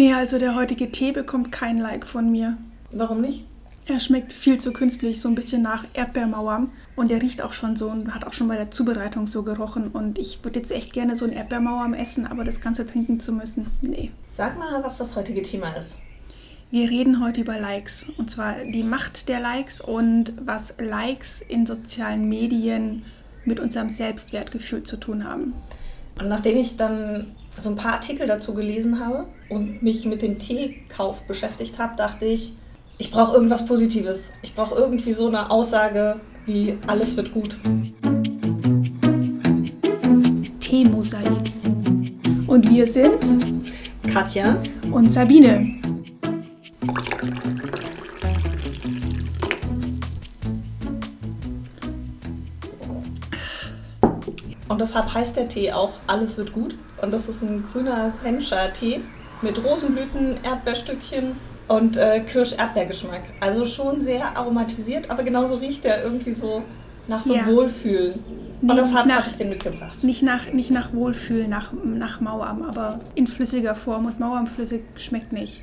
Nee, also der heutige Tee bekommt kein Like von mir. Warum nicht? Er schmeckt viel zu künstlich, so ein bisschen nach Erdbeermauer. Und er riecht auch schon so und hat auch schon bei der Zubereitung so gerochen. Und ich würde jetzt echt gerne so ein Erdbeermauer essen, aber das Ganze trinken zu müssen, nee. Sag mal, was das heutige Thema ist. Wir reden heute über Likes. Und zwar die Macht der Likes und was Likes in sozialen Medien mit unserem Selbstwertgefühl zu tun haben. Und nachdem ich dann so ein paar Artikel dazu gelesen habe und mich mit dem Teekauf beschäftigt habe, dachte ich, ich brauche irgendwas Positives. Ich brauche irgendwie so eine Aussage wie alles wird gut. Teemosaik. Und wir sind Katja und Sabine. Und deshalb heißt der Tee auch Alles wird gut. Und das ist ein grüner Sencha-Tee mit Rosenblüten, Erdbeerstückchen und äh, Kirsch-Erdbeergeschmack. Also schon sehr aromatisiert, aber genauso riecht der irgendwie so nach so Ja. Wohlfühlen. Nee, Und deshalb nicht nach- habe ich den mitgebracht. Nicht nach, nicht nach Wohlfühl, nach, nach Mauam, aber in flüssiger Form. Und Mauam flüssig schmeckt nicht.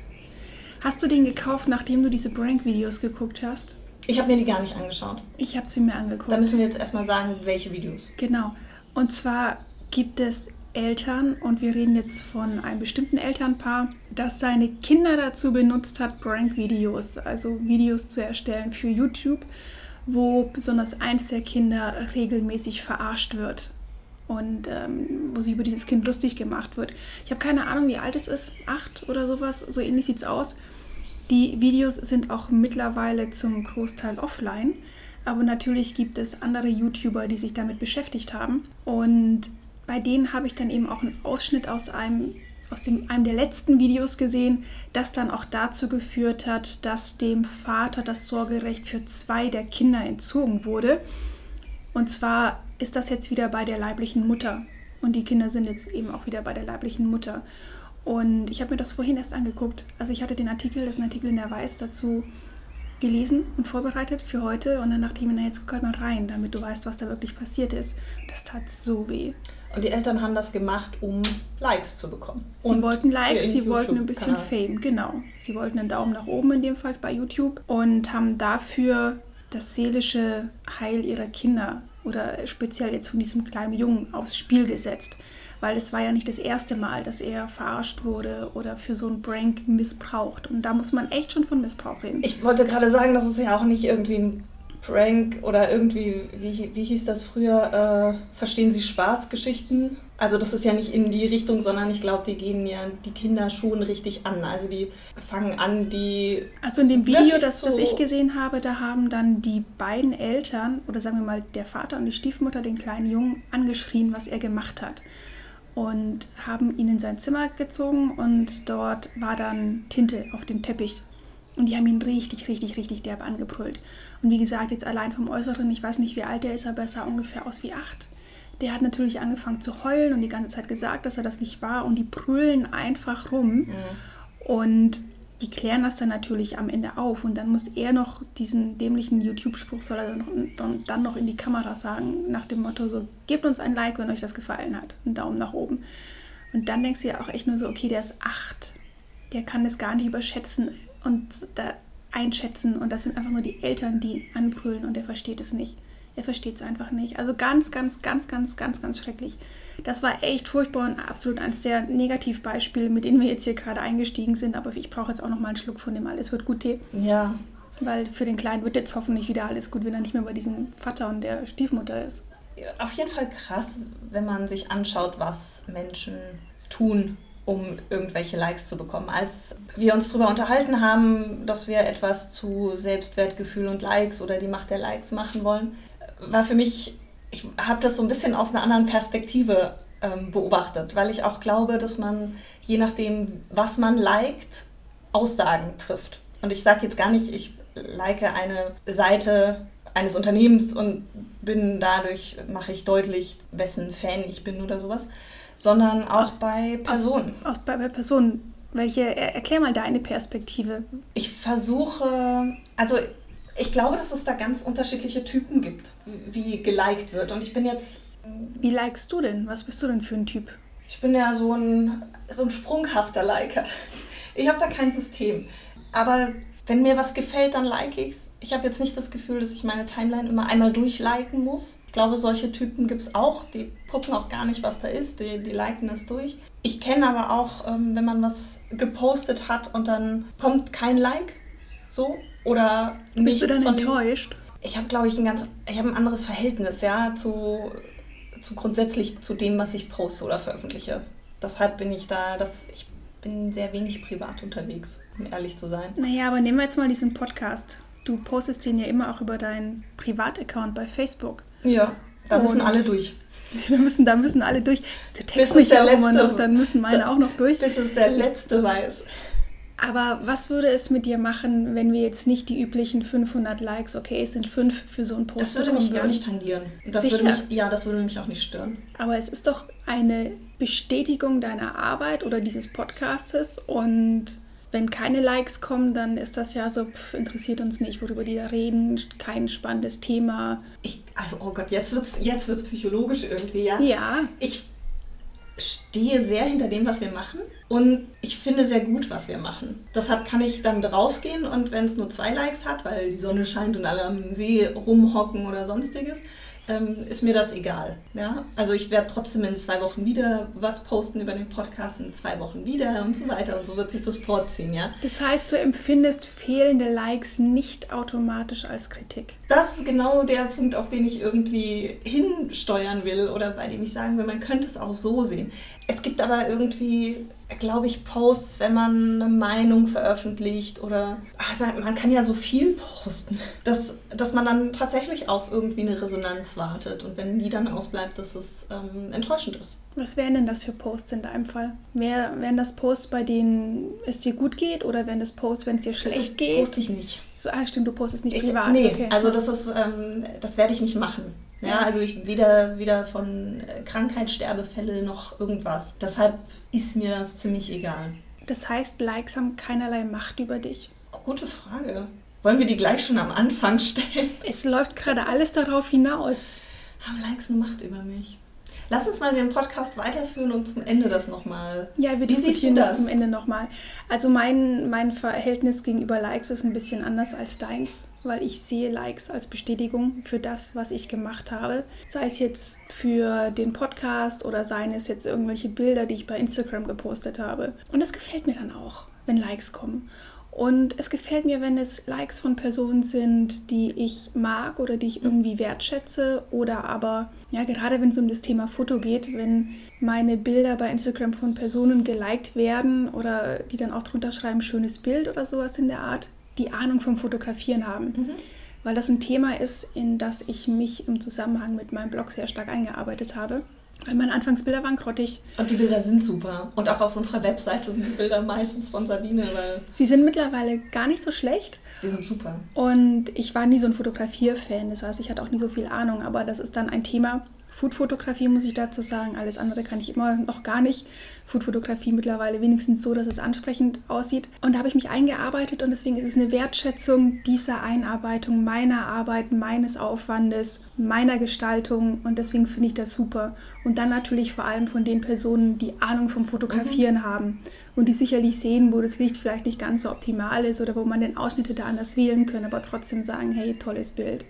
Hast du den gekauft, nachdem du diese Prank-Videos geguckt hast? Ich habe mir die gar nicht angeschaut. Ich habe sie mir angeguckt. Da müssen wir jetzt erstmal sagen, welche Videos. Genau. Und zwar gibt es Eltern, und wir reden jetzt von einem bestimmten Elternpaar, das seine Kinder dazu benutzt hat, Prank-Videos, also Videos zu erstellen für YouTube, wo besonders eins der Kinder regelmäßig verarscht wird und ähm, wo sich über dieses Kind lustig gemacht wird. Ich habe keine Ahnung, wie alt es ist, acht oder sowas, so ähnlich sieht es aus. Die Videos sind auch mittlerweile zum Großteil offline, aber natürlich gibt es andere YouTuber, die sich damit beschäftigt haben. Und bei denen habe ich dann eben auch einen Ausschnitt aus einem, aus dem, einem der letzten Videos gesehen, das dann auch dazu geführt hat, dass dem Vater das Sorgerecht für zwei der Kinder entzogen wurde. Und zwar ist das jetzt wieder bei der leiblichen Mutter. Und die Kinder sind jetzt eben auch wieder bei der leiblichen Mutter. Und ich habe mir das vorhin erst angeguckt. Also ich hatte den Artikel, das ist ein Artikel in der Weiß dazu gelesen und vorbereitet für heute. Und dann dachte ich mir, na jetzt guck halt mal rein, damit du weißt, was da wirklich passiert ist. Das tat so weh. Und die Eltern haben das gemacht, um Likes zu bekommen. Sie Und wollten Likes, sie wollten ein bisschen. Fame, genau. Sie wollten einen Daumen nach oben in dem Fall bei YouTube und haben dafür das seelische Heil ihrer Kinder oder speziell jetzt von diesem kleinen Jungen aufs Spiel gesetzt. Weil es war ja nicht das erste Mal, dass er verarscht wurde oder für so einen Prank missbraucht. Und da muss man echt schon von Missbrauch reden. Ich wollte gerade sagen, das ist ja auch nicht irgendwie ein Prank oder irgendwie, wie, wie hieß das früher, äh, verstehen Sie Spaßgeschichten? Also das ist ja nicht in die Richtung, sondern ich glaube, die gehen ja die Kinder schon richtig an. Also die fangen an, die Also in dem Video, das, das ich gesehen habe, da haben dann die beiden Eltern oder sagen wir mal der Vater und die Stiefmutter den kleinen Jungen angeschrien, was er gemacht hat. Und haben ihn in sein Zimmer gezogen und dort war dann Tinte auf dem Teppich. Und die haben ihn richtig, richtig, richtig derbe angebrüllt. Und wie gesagt, jetzt allein vom Äußeren, ich weiß nicht, wie alt er ist, aber er sah ungefähr aus wie acht. Der hat natürlich angefangen zu heulen und die ganze Zeit gesagt, dass er das nicht war. Und die brüllen einfach rum. Und die klären das dann natürlich am Ende auf und dann muss er noch diesen dämlichen YouTube-Spruch soll er dann, noch, dann noch in die Kamera sagen, nach dem Motto so, gebt uns ein Like, wenn euch das gefallen hat. Einen Daumen nach oben. Und dann denkst du ja auch echt nur so, okay, der ist acht. Der kann das gar nicht überschätzen und da einschätzen und das sind einfach nur die Eltern, die ihn anbrüllen und er versteht es nicht. Er versteht es einfach nicht. Also ganz, ganz, ganz, ganz, ganz, ganz schrecklich. Das war echt furchtbar und absolut eines der Negativbeispiele, mit denen wir jetzt hier gerade eingestiegen sind. Aber ich brauche jetzt auch noch mal einen Schluck von dem Alles wird gut Tee. ja, Weil für den Kleinen wird jetzt hoffentlich wieder alles gut, wenn er nicht mehr bei diesem Vater und der Stiefmutter ist. auf jeden Fall krass, wenn man sich anschaut, was Menschen tun, um irgendwelche Likes zu bekommen. Als wir uns darüber unterhalten haben, dass wir etwas zu Selbstwertgefühl und Likes oder die Macht der Likes machen wollen, war für mich, ich habe das so ein bisschen aus einer anderen Perspektive ähm, beobachtet, weil ich auch glaube, dass man, je nachdem, was man liked, Aussagen trifft. Und ich sage jetzt gar nicht, ich like eine Seite eines Unternehmens und bin dadurch, mache ich deutlich, wessen Fan ich bin oder sowas, sondern auch Aus- bei Personen. Aus, bei, bei Personen. Welche, er- erklär mal deine Perspektive. Ich versuche, also ich glaube, dass es da ganz unterschiedliche Typen gibt, wie geliked wird. Und ich bin jetzt, Wie likest du denn? Was bist du denn für ein Typ? ich bin ja so ein, so ein sprunghafter Liker. Ich habe da kein System. Aber wenn mir was gefällt, dann like ich es. Ich habe jetzt nicht das Gefühl, dass ich meine Timeline immer einmal durchliken muss. Ich glaube, solche Typen gibt es auch. Die gucken auch gar nicht, was da ist. Die, die liken es durch. Ich kenne aber auch, ähm, wenn man was gepostet hat und dann kommt kein Like. So. Oder Bist du dann enttäuscht? ich habe, glaube ich, ein ganz, ich habe ein anderes Verhältnis, ja, zu, zu grundsätzlich zu dem, was ich poste oder veröffentliche. Deshalb bin ich da, das, ich bin sehr wenig privat unterwegs, um ehrlich zu sein. Naja, aber nehmen wir jetzt mal diesen Podcast. Du postest den ja immer auch über deinen Privataccount bei Facebook. Ja, da müssen alle durch. Da müssen, da müssen alle durch. Du text mich ja immer noch, dann müssen meine auch noch durch. Bis es der Letzte weiß. Aber was würde es mit dir machen, wenn wir jetzt nicht die üblichen 500 Likes, okay, es sind fünf für so einen Post Das würde mich würden? gar nicht tangieren. Das Sicher? würde mich, ja, das würde mich auch nicht stören. Aber es ist doch eine Bestätigung deiner Arbeit oder dieses Podcastes und wenn keine Likes kommen, dann ist das ja so, pff, interessiert uns nicht, worüber die da reden, kein spannendes Thema. Ich, also, oh Gott, jetzt wird es jetzt wird's psychologisch irgendwie, ja? Ja. Ich stehe sehr hinter dem, was wir machen und ich finde sehr gut, was wir machen. Deshalb kann ich dann rausgehen und wenn es nur zwei Likes hat, weil die Sonne scheint und alle am See rumhocken oder sonstiges, ähm, ist mir das egal. Ja? Also ich werde trotzdem in zwei Wochen wieder was posten über den Podcast, in zwei Wochen wieder und so weiter und so wird sich das vorziehen. Ja? Das heißt, du empfindest fehlende Likes nicht automatisch als Kritik. Das ist genau der Punkt, auf den ich irgendwie hinsteuern will oder bei dem ich sagen will, man könnte es auch so sehen. Es gibt aber irgendwie glaube ich, Posts, wenn man eine Meinung veröffentlicht oder ach, man, kann ja so viel posten, dass, dass man dann tatsächlich auf irgendwie eine Resonanz wartet und wenn die dann ausbleibt, dass es ähm, enttäuschend ist. Was wären denn das für Posts in deinem Fall? Wär, wären das Posts, bei denen es dir gut geht oder wären das Posts, wenn es dir schlecht das geht? Poste ich nicht. So, ah, stimmt, du postest nicht ich, privat. Nee, okay. also das ist, ähm, das werde ich nicht machen. Ja, also ich weder, weder von Krankheitssterbefälle noch irgendwas. Deshalb ist mir das ziemlich egal. Das heißt, Likes haben keinerlei Macht über dich. Oh, gute Frage. Wollen wir die gleich schon am Anfang stellen? Es läuft gerade alles darauf hinaus. Haben Likes eine Macht über mich? Lass uns mal den Podcast weiterführen und zum Ende das nochmal. Ja, wir diskutieren das? das zum Ende nochmal. Also mein, mein Verhältnis gegenüber Likes ist ein bisschen anders als deins, weil ich sehe Likes als Bestätigung für das, was ich gemacht habe. Sei es jetzt für den Podcast oder seien es jetzt irgendwelche Bilder, die ich bei Instagram gepostet habe. Und das gefällt mir dann auch, wenn Likes kommen. Und es gefällt mir, wenn es Likes von Personen sind, die ich mag oder die ich irgendwie wertschätze. Oder aber, ja, gerade wenn es um das Thema Foto geht, wenn meine Bilder bei Instagram von Personen geliked werden oder die dann auch drunter schreiben, schönes Bild oder sowas in der Art, die Ahnung vom Fotografieren haben. Mhm. Weil das ein Thema ist, in das ich mich im Zusammenhang mit meinem Blog sehr stark eingearbeitet habe. Weil meine Anfangsbilder waren grottig. Und die Bilder sind super. Und auch auf unserer Webseite sind die Bilder meistens von Sabine. Weil Sie sind mittlerweile gar nicht so schlecht. Die sind super. Und ich war nie so ein Fotografier-Fan. Das heißt, ich hatte auch nie so viel Ahnung. Aber das ist dann ein Thema, Foodfotografie muss ich dazu sagen, alles andere kann ich immer noch gar nicht. Foodfotografie mittlerweile wenigstens so, dass es ansprechend aussieht. Und da habe ich mich eingearbeitet und deswegen ist es eine Wertschätzung dieser Einarbeitung, meiner Arbeit, meines Aufwandes, meiner Gestaltung und deswegen finde ich das super. Und dann natürlich vor allem von den Personen, die Ahnung vom Fotografieren mhm. haben und die sicherlich sehen, wo das Licht vielleicht nicht ganz so optimal ist oder wo man den Ausschnitt da anders wählen kann, aber trotzdem sagen, hey, tolles Bild.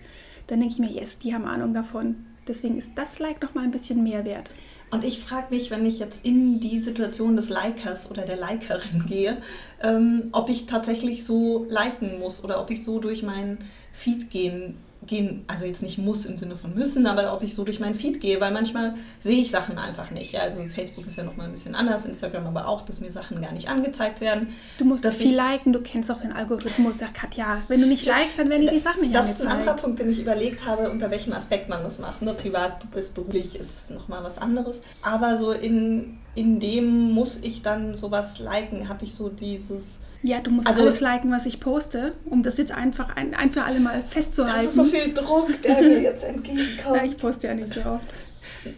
Dann denke ich mir, yes, die haben Ahnung davon. Deswegen ist das Like noch mal ein bisschen mehr wert. Und ich frage mich, wenn ich jetzt in die Situation des Likers oder der Likerin gehe, ähm, ob ich tatsächlich so liken muss oder ob ich so durch meinen Feed gehen gehen, also jetzt nicht muss im Sinne von müssen, aber ob ich so durch meinen Feed gehe, weil manchmal sehe ich Sachen einfach nicht. Ja, also Facebook ist ja nochmal ein bisschen anders, Instagram aber auch, dass mir Sachen gar nicht angezeigt werden. Du musst viel ich, liken, du kennst auch den Algorithmus, ja Katja, wenn du nicht likest, dann werden dir die Sachen nicht das angezeigt. Das ist ein anderer Punkt, den ich überlegt habe, unter welchem Aspekt man das macht. Ne? Privat bis beruflich ist nochmal was anderes. Aber so in, in dem muss ich dann sowas liken, habe ich so dieses ja, du musst also, alles liken, was ich poste, um das jetzt einfach ein, ein für alle Mal festzuhalten. Das ist so viel Druck, der mir jetzt entgegenkommt. Ja, ich poste ja nicht so oft.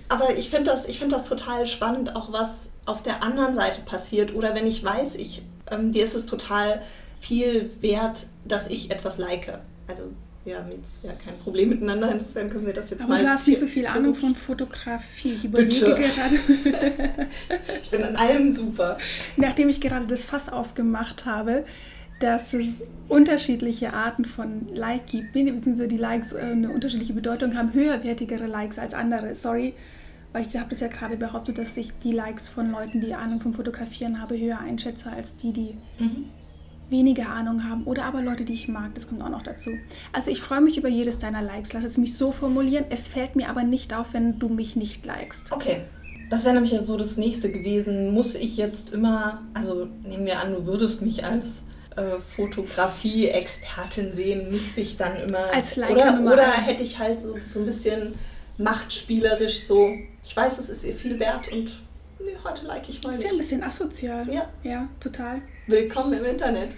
Aber ich finde das, find das total spannend, auch was auf der anderen Seite passiert. Oder wenn ich weiß, ich, ähm, dir ist es total viel wert, dass ich etwas like. Also wir haben jetzt ja kein Problem miteinander, insofern können wir das jetzt Aber mal. du hast nicht so viel Ahnung von Fotografie. Ich überlege Bitte. gerade, Ich bin an allem super. nachdem ich gerade das Fass aufgemacht habe, dass es unterschiedliche Arten von Like gibt, nee, beziehungsweise die Likes äh, eine unterschiedliche Bedeutung haben, höherwertigere Likes als andere. Sorry, weil ich habe das ja gerade behauptet, dass ich die Likes von Leuten, die Ahnung vom Fotografieren habe, höher einschätze als die, die weniger Ahnung haben oder aber Leute, die ich mag. Das kommt auch noch dazu. Also ich freue mich über jedes deiner Likes. Lass es mich so formulieren. Es fällt mir aber nicht auf, wenn du mich nicht likest. Okay. Das wäre nämlich ja so das nächste gewesen. Muss ich jetzt immer, also nehmen wir an, du würdest mich als äh, Fotografie-Expertin sehen, müsste ich dann immer. Als Liker oder Nummer oder eins. hätte ich halt so, so ein bisschen machtspielerisch so, ich weiß, es ist ihr viel wert und nee, heute like ich mal ist ja ein bisschen asozial. Ja. Ja, total. Willkommen im Internet.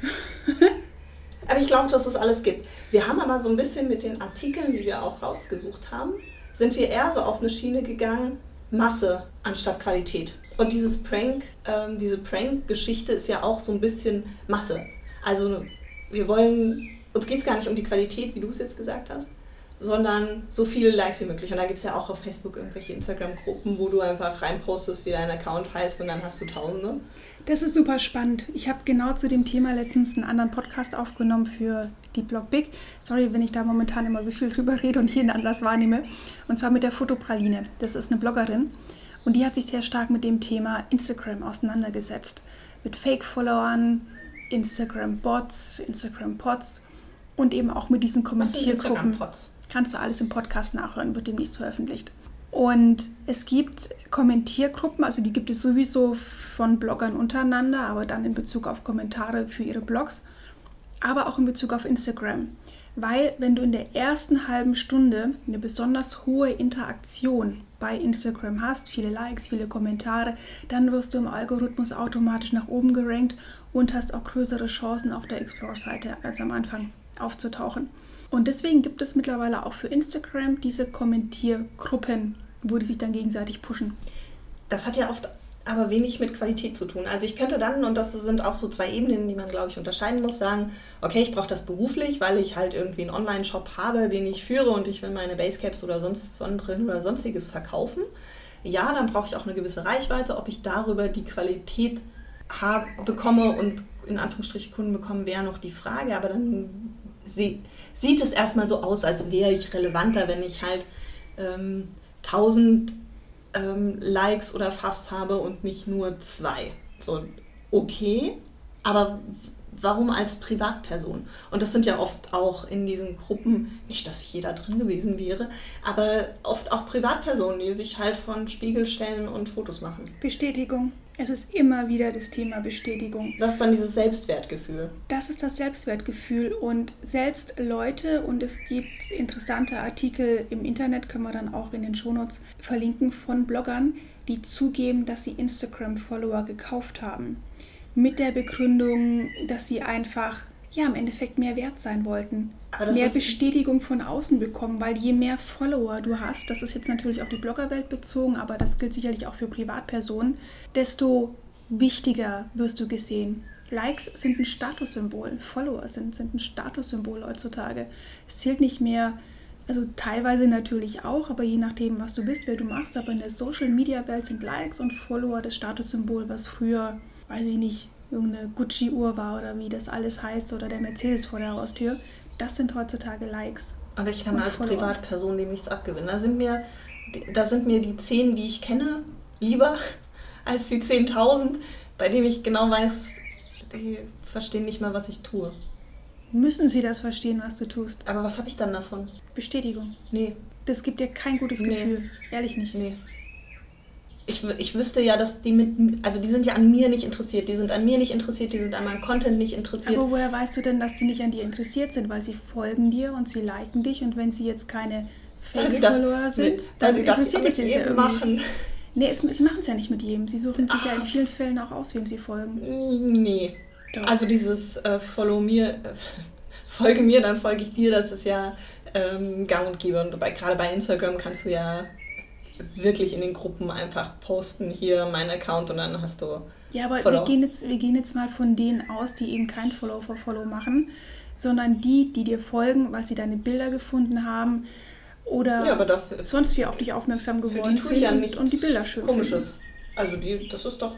aber ich glaube, dass es alles gibt. Wir haben aber so ein bisschen mit den Artikeln, die wir auch rausgesucht haben, sind wir eher so auf eine Schiene gegangen, Masse anstatt Qualität. Und dieses Prank, ähm, diese Prank-Geschichte ist ja auch so ein bisschen Masse. Also wir wollen, uns geht es gar nicht um die Qualität, wie du es jetzt gesagt hast, sondern so viele Likes wie möglich. Und da gibt es ja auch auf Facebook irgendwelche Instagram-Gruppen, wo du einfach reinpostest, wie dein Account heißt und dann hast du Tausende. Das ist super spannend. Ich habe genau zu dem Thema letztens einen anderen Podcast aufgenommen für die Blog Big. Sorry, wenn ich da momentan immer so viel drüber rede und jeden anders wahrnehme. Und zwar mit der Fotopraline. Das ist eine Bloggerin und die hat sich sehr stark mit dem Thema Instagram auseinandergesetzt. Mit Fake-Followern, Instagram-Bots, Instagram-Pots und eben auch mit diesen Kommentiergruppen. Kannst du alles im Podcast nachhören, wird demnächst veröffentlicht. Und es gibt Kommentiergruppen, also die gibt es sowieso von Bloggern untereinander, aber dann in Bezug auf Kommentare für ihre Blogs, aber auch in Bezug auf Instagram. Weil wenn du in der ersten halben Stunde eine besonders hohe Interaktion bei Instagram hast, viele Likes, viele Kommentare, dann wirst du im Algorithmus automatisch nach oben gerankt und hast auch größere Chancen auf der Explore-Seite als am Anfang aufzutauchen. Und deswegen gibt es mittlerweile auch für Instagram diese Kommentiergruppen, wo die sich dann gegenseitig pushen. Das hat ja oft aber wenig mit Qualität zu tun. Also ich könnte dann, und das sind auch so zwei Ebenen, die man, glaube ich, unterscheiden muss, sagen, okay, ich brauche das beruflich, weil ich halt irgendwie einen Online-Shop habe, den ich führe und ich will meine Basecaps oder sonst Sonnenbrillen oder sonstiges verkaufen. Ja, dann brauche ich auch eine gewisse Reichweite. Ob ich darüber die Qualität hab, bekomme und in Anführungsstrichen Kunden bekomme, wäre noch die Frage. Aber dann sie, sieht es erstmal so aus, als wäre ich relevanter, wenn ich halt ähm, 1000 ähm, Likes oder Favs habe und nicht nur zwei. So, okay, aber warum als Privatperson? Und das sind ja oft auch in diesen Gruppen, nicht, dass jeder drin gewesen wäre, aber oft auch Privatpersonen, die sich halt von Spiegel stellen und Fotos machen. Bestätigung. Es ist immer wieder das Thema Bestätigung. Das ist dann dieses Selbstwertgefühl. Das ist das Selbstwertgefühl und selbst Leute und es gibt interessante Artikel im Internet, können wir dann auch in den Shownotes verlinken, von Bloggern, die zugeben, dass sie Instagram-Follower gekauft haben. Mit der Begründung, dass sie einfach, ja, im Endeffekt mehr wert sein wollten. Mehr Bestätigung von außen bekommen, weil je mehr Follower du hast, das ist jetzt natürlich auf die Bloggerwelt bezogen, aber das gilt sicherlich auch für Privatpersonen, desto wichtiger wirst du gesehen. Likes sind ein Statussymbol, Follower sind, sind ein Statussymbol heutzutage. Es zählt nicht mehr, also teilweise natürlich auch, aber je nachdem, was du bist, wer du machst, aber in der Social-Media-Welt sind Likes und Follower das Statussymbol, was früher, weiß ich nicht, irgendeine Gucci-Uhr war oder wie das alles heißt oder der Mercedes vor der Haustür. Das sind heutzutage Likes. Und ich kann Und als. Privatperson dem nichts abgewinnen. Da sind mir, da sind mir die 10, die ich kenne, lieber als die 10.000, bei denen ich genau weiß, die verstehen nicht mal, was ich tue. Müssen sie das verstehen, was du tust? Aber was habe ich dann davon? Bestätigung. Nee, Das gibt dir kein gutes Nee. Gefühl. Ehrlich nicht. nee. Ich, ich wüsste ja, dass die mit, also die sind ja an mir nicht interessiert, die sind an mir nicht interessiert, die sind an meinem Content nicht interessiert. Aber woher weißt du denn, dass die nicht an dir interessiert sind? Weil sie folgen dir und sie liken dich und wenn sie jetzt keine Fake-Follower sind, mit- dann interessiert es dich ja irgendwie. machen. Nee, es, sie machen es ja nicht mit jedem. Sie suchen sich ja in vielen Fällen auch aus, wem sie folgen. Nee. Doch. Also dieses äh, Follow mir, äh, folge mir, dann folge ich dir, das ist ja ähm, gang und gäbe. Und bei, gerade bei Instagram kannst du ja wirklich in den Gruppen einfach posten, hier mein Account und dann hast du Ja, aber wir Follow. gehen, jetzt, wir gehen jetzt mal von denen aus, die eben kein Follow for Follow machen. sondern die, die dir folgen, weil sie deine Bilder gefunden haben oder Ja, aber dafür, sonst wie auf dich aufmerksam geworden ja sind und, und die Bilder schön Komisches. finden. Also die, das ist doch,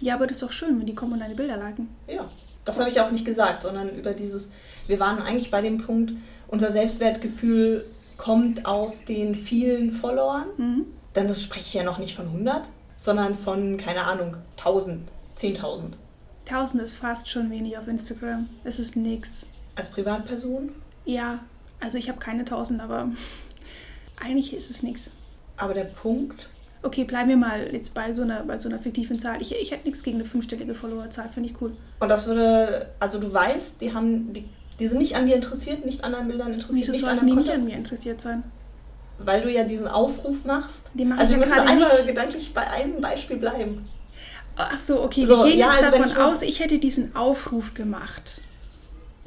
Ja, aber das ist doch schön, wenn die kommen und deine Bilder liken. ja. Das habe ich auch nicht gesagt, sondern über dieses, wir waren eigentlich bei dem Punkt, unser Selbstwertgefühl kommt aus den vielen Followern. Mhm. Dann das spreche ich ja noch nicht von 100, sondern von, keine Ahnung, 1000, 10.000. 1000 ist fast schon wenig auf Instagram. Es ist nix. Als Privatperson. Ja, also ich habe keine 1000, aber eigentlich ist es nix. Aber der Punkt, Okay, bleiben wir mal jetzt bei so einer, bei so einer fiktiven Zahl. Ich, ich hätte nichts gegen eine fünfstellige Followerzahl, finde ich cool. und das würde, also du weißt, die haben, die, die sind nicht an dir interessiert, nicht an deinen Bildern interessiert, Wieso nicht an deinem die nicht Content, an mir interessiert sein? weil du ja diesen Aufruf machst. Also wir müssen einmal nicht. gedanklich bei einem Beispiel bleiben. Ach so, okay, So, wir gehen ja, jetzt also davon ich aus, ich hätte diesen Aufruf gemacht.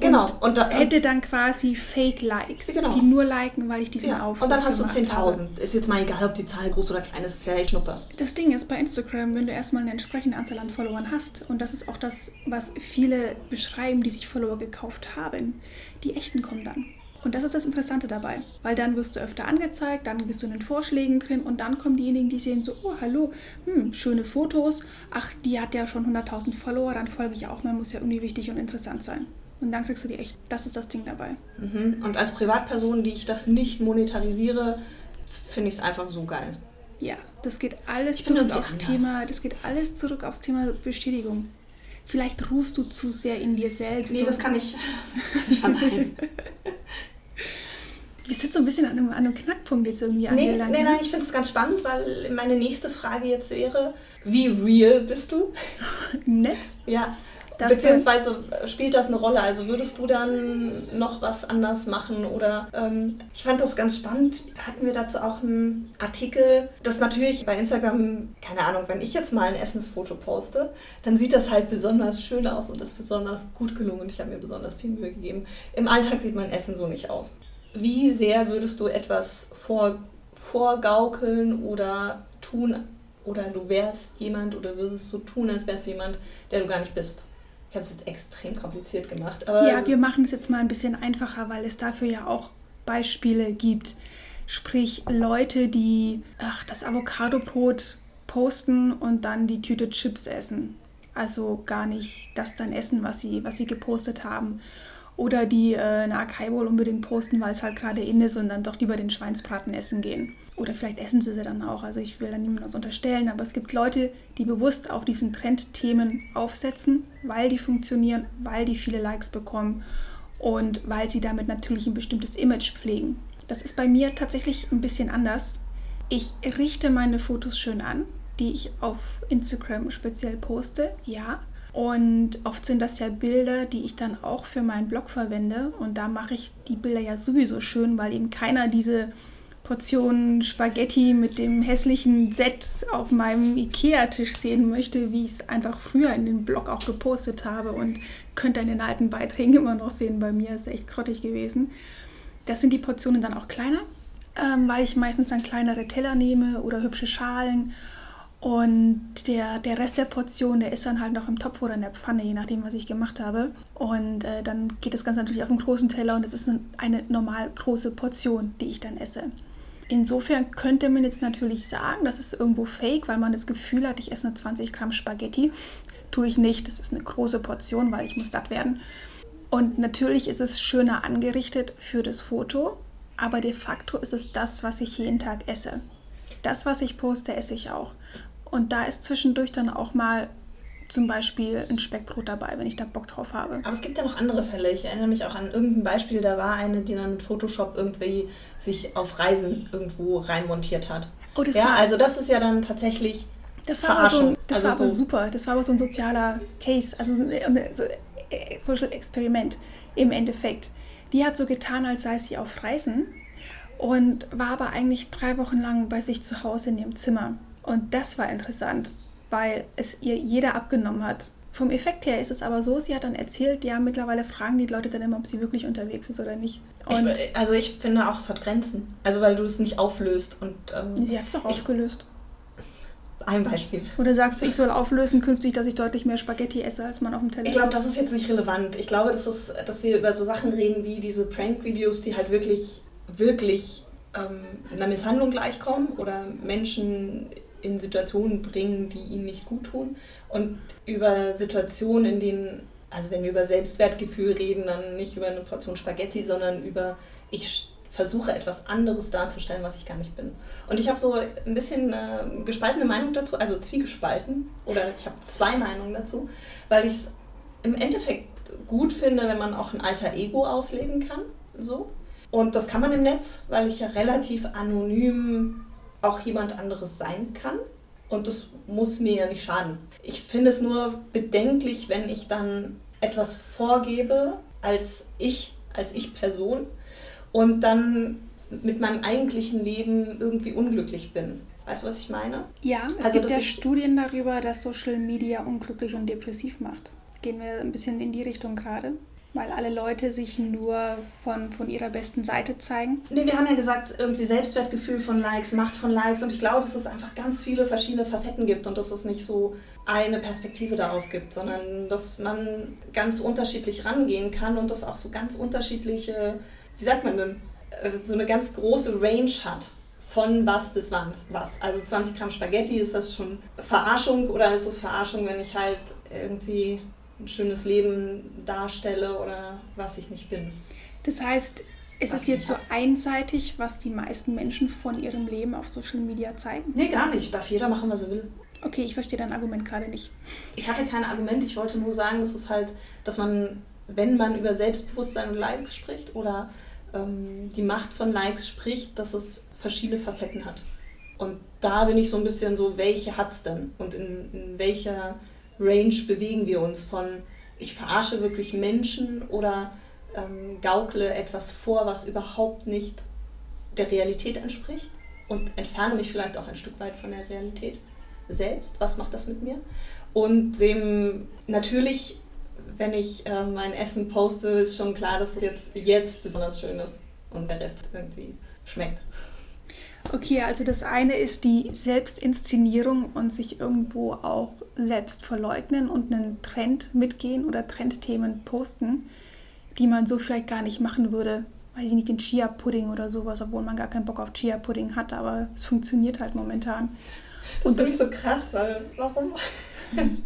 Genau. Und Und da, hätte dann quasi Fake-Likes, Genau. die nur liken, weil ich diesen ja, Aufruf und dann hast du gemacht habe. 10.000. Ist jetzt mal egal, ob die Zahl groß oder klein ist, ist ja echt Schnuppe. Das Ding ist bei Instagram, wenn du erstmal eine entsprechende Anzahl an Followern hast, und das ist auch das, was viele beschreiben, die sich Follower gekauft haben, die echten kommen dann. Und das ist das Interessante dabei, weil dann wirst du öfter angezeigt, dann bist du in den Vorschlägen drin und dann kommen diejenigen, die sehen so, oh hallo, hm, schöne Fotos, ach, die hat ja schon 100.000 Follower, dann folge ich auch mal, muss ja irgendwie wichtig und interessant sein. Und dann kriegst du die echt. Das ist das Ding dabei. Mhm. Und als Privatperson, die ich das nicht monetarisiere, finde ich es einfach so geil. Ja, das geht alles Ich zurück aufs anders. Thema, das geht alles zurück aufs Thema Bestätigung. Vielleicht ruhst du zu sehr in dir selbst. Nee, das kann ich, das kann ich verneinen. Wir sind so ein bisschen an einem, an einem Knackpunkt jetzt irgendwie Nee, angelangt. nee, ne? nein, ich finde es ganz spannend, weil meine nächste Frage jetzt wäre, wie real bist du? Im Netz. Ja. Beziehungsweise äh, spielt das eine Rolle? Also würdest du dann noch was anders machen? Oder ähm, ich fand das ganz spannend. Hatten wir dazu auch einen Artikel, das natürlich bei Instagram, keine Ahnung, wenn ich jetzt mal ein Essensfoto poste, dann sieht das halt besonders schön aus und ist besonders gut gelungen ich habe mir besonders viel Mühe gegeben. Im Alltag sieht mein Essen so nicht aus. Wie sehr würdest du etwas vor, vorgaukeln oder tun, oder du wärst jemand oder würdest so tun, als wärst du jemand, der du gar nicht bist? Ich habe es jetzt extrem kompliziert gemacht. Ja, wir machen es jetzt mal ein bisschen einfacher, weil es dafür ja auch Beispiele gibt. Sprich, Leute, die ach, das Avocado-Brot posten und dann die Tüte Chips essen. Also gar nicht das dann essen, was sie, was sie gepostet haben. Oder die äh, eine Acai unbedingt posten, weil es halt gerade in ist und dann doch lieber den Schweinsbraten essen gehen. Oder vielleicht essen sie sie dann auch. Also ich will da niemandem was unterstellen, aber es gibt Leute, die bewusst auf diesen Trendthemen aufsetzen, weil die funktionieren, weil die viele Likes bekommen und weil sie damit natürlich ein bestimmtes Image pflegen. Das ist bei mir tatsächlich ein bisschen anders. Ich richte meine Fotos schön an, die ich auf Instagram speziell poste, ja. Und oft sind das ja Bilder, die ich dann auch für meinen Blog verwende. Und da mache ich die Bilder ja sowieso schön, weil eben keiner diese Portion Spaghetti mit dem hässlichen Set auf meinem Ikea-Tisch sehen möchte, wie ich es einfach früher in den Blog auch gepostet habe und könnt ihr in den alten Beiträgen immer noch sehen. Bei mir ist echt grottig gewesen. Das sind die Portionen dann auch kleiner, ähm, weil ich meistens dann kleinere Teller nehme oder hübsche Schalen. Und der, der Rest der Portion, der ist dann halt noch im Topf oder in der Pfanne, je nachdem, was ich gemacht habe. Und äh, dann geht das Ganze natürlich auf einen großen Teller und es ist eine normal große Portion, die ich dann esse. Insofern könnte man jetzt natürlich sagen, das ist irgendwo fake, weil man das Gefühl hat, ich esse nur 20 Gramm Spaghetti. Tue ich nicht, das ist eine große Portion, weil ich muss satt werden. Und natürlich ist es schöner angerichtet für das Foto, aber de facto ist es das, was ich jeden Tag esse. Das, was ich poste, esse ich auch. Und da ist zwischendurch dann auch mal zum Beispiel ein Speckbrot dabei, wenn ich da Bock drauf habe. Aber es gibt ja noch andere Fälle. Ich erinnere mich auch an irgendein Beispiel, da war eine, die dann mit Photoshop irgendwie sich auf Reisen irgendwo reinmontiert hat. Oh, das ja, war, also das ist ja dann tatsächlich das war, aber so, ein- Verarschung. das Also war aber so- super. Das war aber so ein sozialer Case, also so ein so, äh, Social Experiment im Endeffekt. Die hat so getan, als sei sie auf Reisen und war aber eigentlich drei Wochen lang bei sich zu Hause in ihrem Zimmer. Und das war interessant, weil es ihr jeder abgenommen hat. Vom Effekt her ist es aber so, sie hat dann erzählt, ja, mittlerweile fragen die Leute dann immer, ob sie wirklich unterwegs ist oder nicht. Und ich, also ich finde auch, es hat Grenzen. Also weil du es nicht auflöst und ähm, sie hat es ich- aufgelöst. ein Beispiel. Oder sagst du, ich soll auflösen künftig, dass ich deutlich mehr Spaghetti esse, als man auf dem Teller Ich glaube, das ist jetzt nicht relevant. Ich glaube, das ist, dass wir über so Sachen reden wie diese Prank-Videos, die halt wirklich, wirklich ähm, einer Misshandlung gleichkommen oder Menschen in Situationen bringen, die ihnen nicht gut tun. Und über Situationen, in denen, also wenn wir über Selbstwertgefühl reden, dann nicht über eine Portion Spaghetti, sondern über ich versuche etwas anderes darzustellen, was ich gar nicht bin. Und ich habe so ein bisschen äh, gespaltene Meinung dazu, also zwiegespalten, oder ich habe zwei Meinungen dazu, weil ich es im Endeffekt gut finde, wenn man auch ein alter Ego ausleben kann. So. Und das kann man im Netz, weil ich ja relativ anonym auch jemand anderes sein kann. Und das muss mir ja nicht schaden. Ich finde es nur bedenklich, wenn ich dann etwas vorgebe als ich, als ich Person und dann mit meinem eigentlichen Leben irgendwie unglücklich bin. Weißt du, was ich meine? Ja, es also, gibt ja Studien darüber, dass Social Media unglücklich und depressiv macht. Gehen wir ein bisschen in die Richtung gerade? Weil alle Leute sich nur von, von ihrer besten Seite zeigen? Nee, wir haben ja gesagt, irgendwie Selbstwertgefühl von Likes, Macht von Likes. Und ich glaube, dass es einfach ganz viele verschiedene Facetten gibt und dass es nicht so eine Perspektive darauf gibt, sondern dass man ganz unterschiedlich rangehen kann und dass auch so ganz unterschiedliche wie sagt man denn, äh, so eine ganz große Range hat von was bis wann was. Also 20 Gramm Spaghetti, ist das schon Verarschung oder ist es Verarschung, wenn ich halt irgendwie ein schönes Leben darstelle oder was ich nicht bin? Das heißt, ist es jetzt so einseitig, was die meisten Menschen von ihrem Leben auf Social Media zeigen? Nee, gar nicht. Darf jeder machen, was er will. Okay, ich verstehe dein Argument gerade nicht. Ich hatte kein Argument, ich wollte nur sagen, dass es halt, dass man, wenn man über Selbstbewusstsein und Likes spricht oder ähm, die Macht von Likes spricht, dass es verschiedene Facetten hat. Und da bin ich so ein bisschen so, welche hat es denn? Und in, in welcher Range bewegen wir uns von, ich verarsche wirklich Menschen oder ähm, gaukle etwas vor, was überhaupt nicht der Realität entspricht und entferne mich vielleicht auch ein Stück weit von der Realität selbst. Was macht das mit mir? Und dem natürlich wenn ich äh, mein Essen poste, ist schon klar, dass es jetzt, jetzt besonders schön ist und der Rest irgendwie schmeckt. Okay, also das eine ist die Selbstinszenierung und sich irgendwo auch selbst verleugnen und einen Trend mitgehen oder Trendthemen posten, die man so vielleicht gar nicht machen würde. Weiß ich nicht, den Chia-Pudding oder sowas, obwohl man gar keinen Bock auf Chia-Pudding hat, aber es funktioniert halt momentan. Das und das ist so krass, weil warum?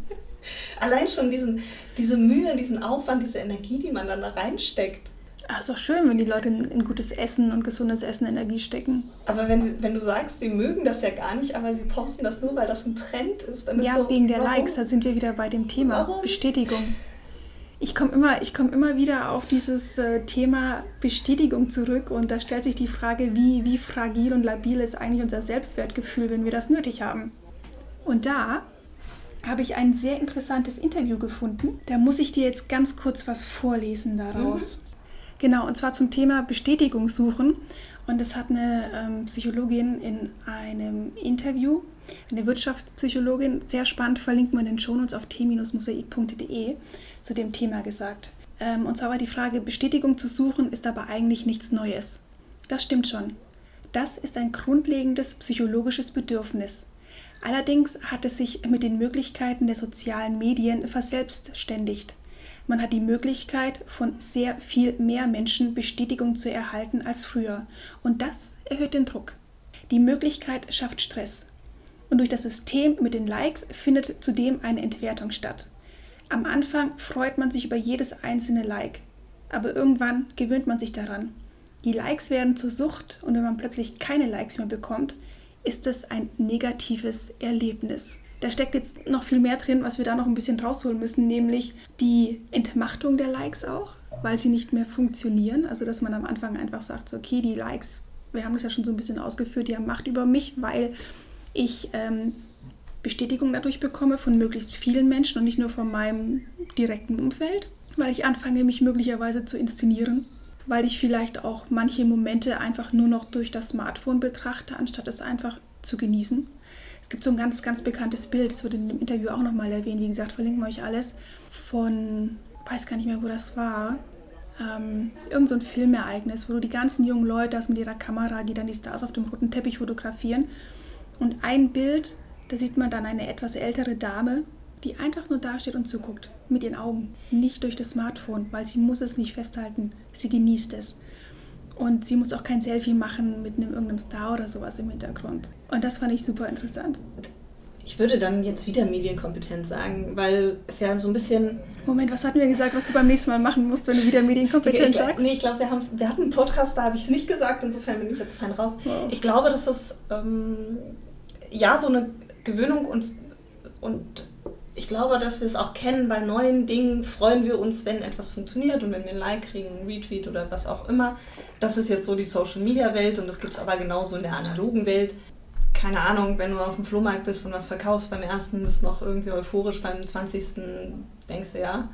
Allein schon diesen, diese Mühe, diesen Aufwand, diese Energie, die man dann da reinsteckt. Ach, ist doch schön, wenn die Leute in, in, gutes Essen und gesundes Essen Energie stecken. Aber wenn, sie, wenn du sagst, sie mögen das ja gar nicht, aber sie posten das nur, weil das ein Trend ist, dann ja, ist so, wegen der warum? Likes, da sind wir wieder bei dem Thema warum? Bestätigung. Ich komme immer, komm immer wieder auf dieses äh, Thema Bestätigung zurück und da stellt sich die Frage, wie, wie fragil und labil ist eigentlich unser Selbstwertgefühl, wenn wir das nötig haben. Und da habe ich ein sehr interessantes Interview gefunden. Da muss ich dir jetzt ganz kurz was vorlesen daraus. Mhm. Genau, und zwar zum Thema Bestätigung suchen. Und das hat eine ähm, Psychologin in einem Interview, eine Wirtschaftspsychologin, sehr spannend, verlinken wir in den Shownotes auf t-mosaik.de, zu dem Thema gesagt. Ähm, und zwar war die Frage, Bestätigung zu suchen ist aber eigentlich nichts Neues. Das stimmt schon. Das ist ein grundlegendes psychologisches Bedürfnis. Allerdings hat es sich mit den Möglichkeiten der sozialen Medien verselbstständigt. Man hat die Möglichkeit, von sehr viel mehr Menschen Bestätigung zu erhalten als früher. Und das erhöht den Druck. Die Möglichkeit schafft Stress. Und durch das System mit den Likes findet zudem eine Entwertung statt. Am Anfang freut man sich über jedes einzelne Like, aber irgendwann gewöhnt man sich daran. Die Likes werden zur Sucht und wenn man plötzlich keine Likes mehr bekommt, ist es ein negatives Erlebnis. Da steckt jetzt noch viel mehr drin, was wir da noch ein bisschen rausholen müssen, nämlich die Entmachtung der Likes auch, weil sie nicht mehr funktionieren. Also dass man am Anfang einfach sagt, so, okay, die Likes, wir haben das ja schon so ein bisschen ausgeführt, die haben Macht über mich, weil ich ähm, Bestätigung dadurch bekomme von möglichst vielen Menschen und nicht nur von meinem direkten Umfeld, weil ich anfange, mich möglicherweise zu inszenieren weil ich vielleicht auch manche Momente einfach nur noch durch das Smartphone betrachte, anstatt es einfach zu genießen. Es gibt so ein ganz, ganz bekanntes Bild, das wurde in dem Interview auch nochmal erwähnt, wie gesagt, verlinken wir euch alles, von, weiß gar nicht mehr, wo das war, ähm, irgend so ein Filmereignis, wo die ganzen jungen Leute das mit ihrer Kamera, die dann die Stars auf dem roten Teppich fotografieren. Und ein Bild Da sieht man dann eine etwas ältere Dame, die einfach nur dasteht und zuguckt. Mit ihren Augen. Nicht durch das Smartphone, weil sie muss es nicht festhalten. Sie genießt es. Und sie muss auch kein Selfie machen mit einem, irgendeinem Star oder sowas im Hintergrund. Und das fand ich super interessant. Ich würde dann jetzt wieder Medienkompetenz sagen, weil es ja so ein bisschen. Moment, was hatten wir gesagt, was du beim nächsten Mal machen musst, wenn du wieder Medienkompetenz ich, sagst? Nee, ich glaube, wir, wir hatten einen Podcast, da habe ich es nicht gesagt, insofern bin ich jetzt fein raus. Wow. Ich glaube, dass das ähm, ja so eine Gewöhnung und, und ich glaube, dass wir es auch kennen, bei neuen Dingen freuen wir uns, wenn etwas funktioniert und wenn wir ein Like kriegen, ein Retweet oder was auch immer. Das ist jetzt so die Social-Media-Welt und das gibt es aber genauso in der analogen Welt. Keine Ahnung, wenn du auf dem Flohmarkt bist und was verkaufst beim ersten, bist noch irgendwie euphorisch, beim 20. denkst du ja,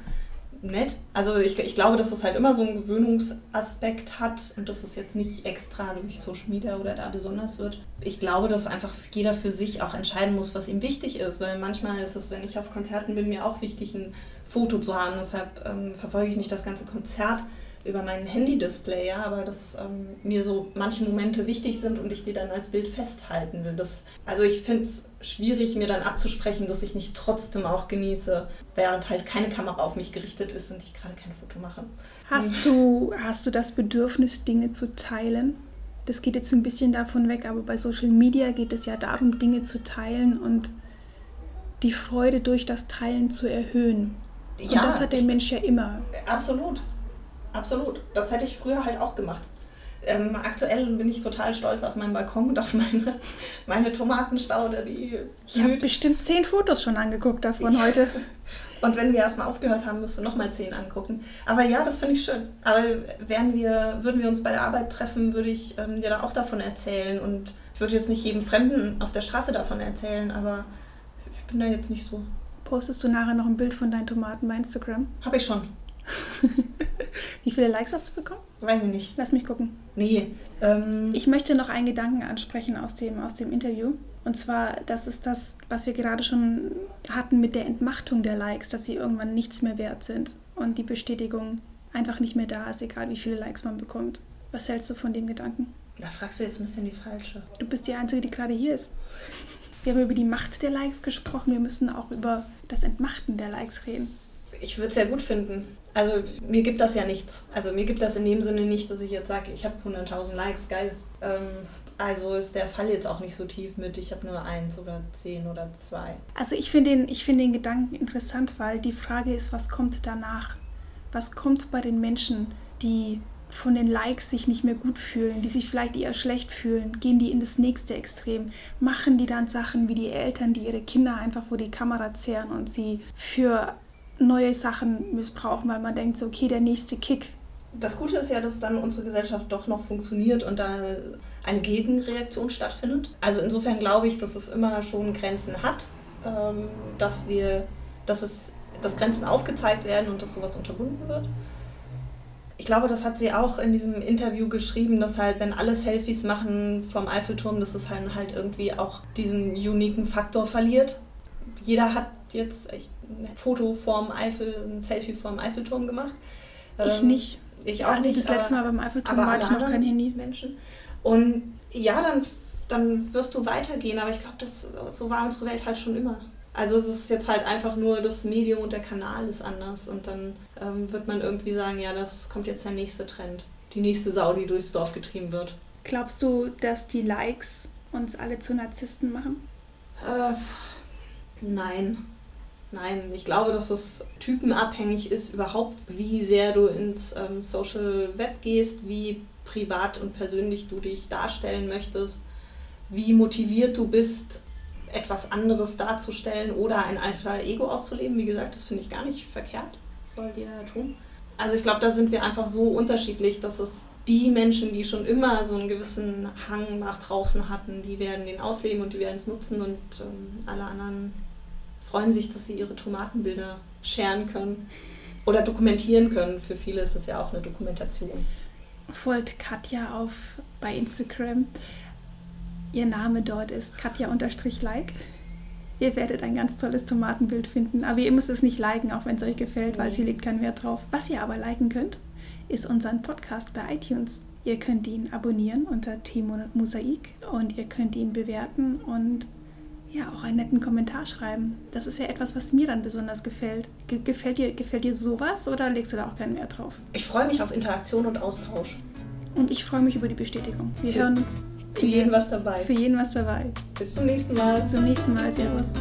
nett. Also ich, ich glaube, dass das halt immer so einen Gewöhnungsaspekt hat und dass es jetzt nicht extra durch Social Media oder da besonders wird. Ich glaube, dass einfach jeder für sich auch entscheiden muss, was ihm wichtig ist, weil manchmal ist es, wenn ich auf Konzerten bin, mir auch wichtig, ein Foto zu haben. Deshalb ähm, verfolge ich nicht das ganze Konzert über mein Handy-Display, ja, aber dass ähm, mir so manche Momente wichtig sind und ich die dann als Bild festhalten will. Das, also ich finde es schwierig, mir dann abzusprechen, dass ich nicht trotzdem auch genieße, während halt keine Kamera auf mich gerichtet ist und ich gerade kein Foto mache. Hast du, hast du das Bedürfnis, Dinge zu teilen? Das geht jetzt ein bisschen davon weg, aber bei Social Media geht es ja darum, Dinge zu teilen und die Freude durch das Teilen zu erhöhen. Und ja, das hat der Mensch ja immer. Absolut. Absolut. Das hätte ich früher halt auch gemacht. Ähm, aktuell bin ich total stolz auf meinen Balkon und auf meine, meine Tomatenstaude, die Ich habe bestimmt zehn Fotos schon angeguckt davon heute. Und wenn wir erstmal aufgehört haben, müsst du nochmal zehn angucken. Aber ja, das finde ich schön. Aber wären wir, würden wir uns bei der Arbeit treffen, würde ich ähm, dir da auch davon erzählen. Und ich würde jetzt nicht jedem Fremden auf der Straße davon erzählen, aber ich bin da jetzt nicht so. Postest du nachher noch ein Bild von deinen Tomaten bei Instagram? Habe ich schon. Wie viele Likes hast du bekommen? Weiß ich nicht. Lass mich gucken. Nee. Ähm ich möchte noch einen Gedanken ansprechen aus dem, aus dem Interview. Und zwar, das ist das, was wir gerade schon hatten mit der Entmachtung der Likes, dass sie irgendwann nichts mehr wert sind und die Bestätigung einfach nicht mehr da ist, egal wie viele Likes man bekommt. Was hältst du von dem Gedanken? Da fragst du jetzt ein bisschen die falsche. Du bist die Einzige, die gerade hier ist. Wir haben über die Macht der Likes gesprochen. Wir müssen auch über das Entmachten der Likes reden. Ich würde es ja gut finden, also mir gibt das ja nichts. Also mir gibt das in dem Sinne nicht, dass ich jetzt sage, ich habe 100.000 Likes, geil. Ähm, also ist der Fall jetzt auch nicht so tief mit, ich habe nur eins oder zehn oder zwei. Also ich finde den, find den Gedanken interessant, weil die Frage ist, was kommt danach? Was kommt bei den Menschen, die von den Likes sich nicht mehr gut fühlen, die sich vielleicht eher schlecht fühlen, gehen die in das nächste Extrem, machen die dann Sachen wie die Eltern, die ihre Kinder einfach vor die Kamera zehren und sie für neue Sachen missbrauchen, weil man denkt so, okay, der nächste Kick. Das Gute ist ja, dass dann unsere Gesellschaft doch noch funktioniert und da eine Gegenreaktion stattfindet. Also insofern glaube ich, dass es immer schon Grenzen hat, ähm, dass wir, dass es, dass Grenzen aufgezeigt werden und dass sowas unterbunden wird. Ich glaube, das hat sie auch in diesem Interview geschrieben, dass halt, wenn alle Selfies machen vom Eiffelturm, dass es halt, halt irgendwie auch diesen uniken Faktor verliert. Jeder hat jetzt echt ein Foto vorm Eifel, ein Selfie vorm Eiffelturm gemacht. Ich ähm, nicht. Ich auch also nicht. Das letzte Mal beim Eiffelturm war ich noch kein Handy. Menschen. Und ja, dann, dann wirst du weitergehen, aber ich glaube, so war unsere Welt halt schon immer. Also es ist jetzt halt einfach nur das Medium und der Kanal ist anders und dann ähm, wird man irgendwie sagen, ja, das kommt jetzt der nächste Trend. Die nächste Sau, die durchs Dorf getrieben wird. Glaubst du, dass die Likes uns alle zu Narzissten machen? Äh, nein. Nein, ich glaube, dass es typenabhängig ist, überhaupt, wie sehr du ins ähm, Social Web gehst, wie privat und persönlich du dich darstellen möchtest, wie motiviert du bist, etwas anderes darzustellen oder ein alter Ego auszuleben. Wie gesagt, das finde ich gar nicht verkehrt, soll jeder tun. Also ich glaube, da sind wir einfach so unterschiedlich, dass es die Menschen, die schon immer so einen gewissen Hang nach draußen hatten, die werden den ausleben und die werden es nutzen und ähm, alle anderen freuen sich, dass sie ihre Tomatenbilder scheren können oder dokumentieren können. Für viele ist es ja auch eine Dokumentation. Folgt Katja auf bei Instagram. Ihr Name dort ist Katja-like. Ihr werdet ein ganz tolles Tomatenbild finden. Aber ihr müsst es nicht liken, auch wenn es euch gefällt, weil sie legt keinen Wert drauf. Was ihr aber liken könnt, ist unseren Podcast bei iTunes. Ihr könnt ihn abonnieren unter Timo Mosaik und ihr könnt ihn bewerten und ja, auch einen netten Kommentar schreiben. Das ist ja etwas, was mir dann besonders gefällt. Ge gefällt, dir, gefällt dir sowas oder legst du da auch keinen Wert drauf? Ich freue mich auf Interaktion und Austausch. Und ich freue mich über die Bestätigung. Wir für, hören uns. Für jeden was dabei. Für jeden was dabei. Bis zum nächsten Mal. Bis zum nächsten Mal. Servus.